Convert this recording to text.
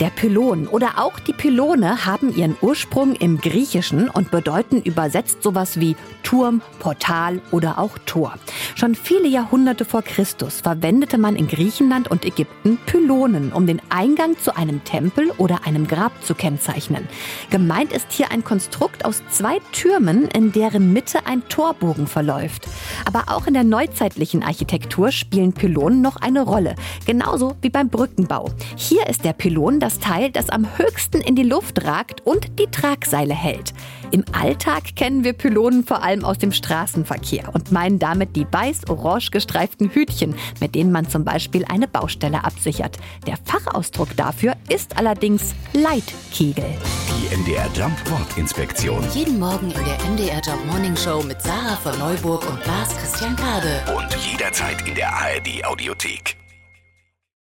Der Pylon oder auch die Pylone haben ihren Ursprung im Griechischen und bedeuten übersetzt sowas wie Turm, Portal oder auch Tor. Schon viele Jahrhunderte vor Christus verwendete man in Griechenland und Ägypten Pylonen, um den Eingang zu einem Tempel oder einem Grab zu kennzeichnen. Gemeint ist hier ein Konstrukt aus zwei Türmen, in deren Mitte ein Torbogen verläuft. Aber auch in der neuzeitlichen Architektur spielen Pylonen noch eine Rolle, genauso wie beim Brückenbau. Hier ist der Pylon das Teil, das am höchsten in die Luft ragt und die Tragseile hält. Im Alltag kennen wir Pylonen vor allem aus dem Straßenverkehr und meinen damit die weiß-orange gestreiften Hütchen, mit denen man zum Beispiel eine Baustelle absichert. Der Fachausdruck dafür ist allerdings Leitkegel. Die MDR Jump Wortinspektion. Jeden Morgen in der MDR Job Morning Show mit Sarah von Neuburg und Lars Christian Kade. Und jederzeit in der ARD Audiothek.